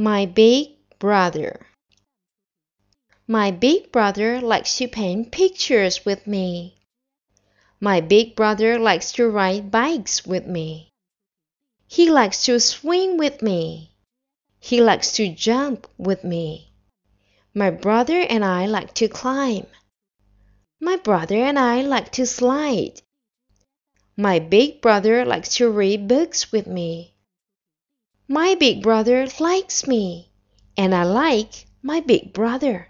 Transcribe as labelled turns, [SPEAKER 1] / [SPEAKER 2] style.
[SPEAKER 1] My big brother. My big brother likes to paint pictures with me. My big brother likes to ride bikes with me. He likes to swim with me. He likes to jump with me. My brother and I like to climb. My brother and I like to slide. My big brother likes to read books with me. My big brother likes me, and I like my big brother.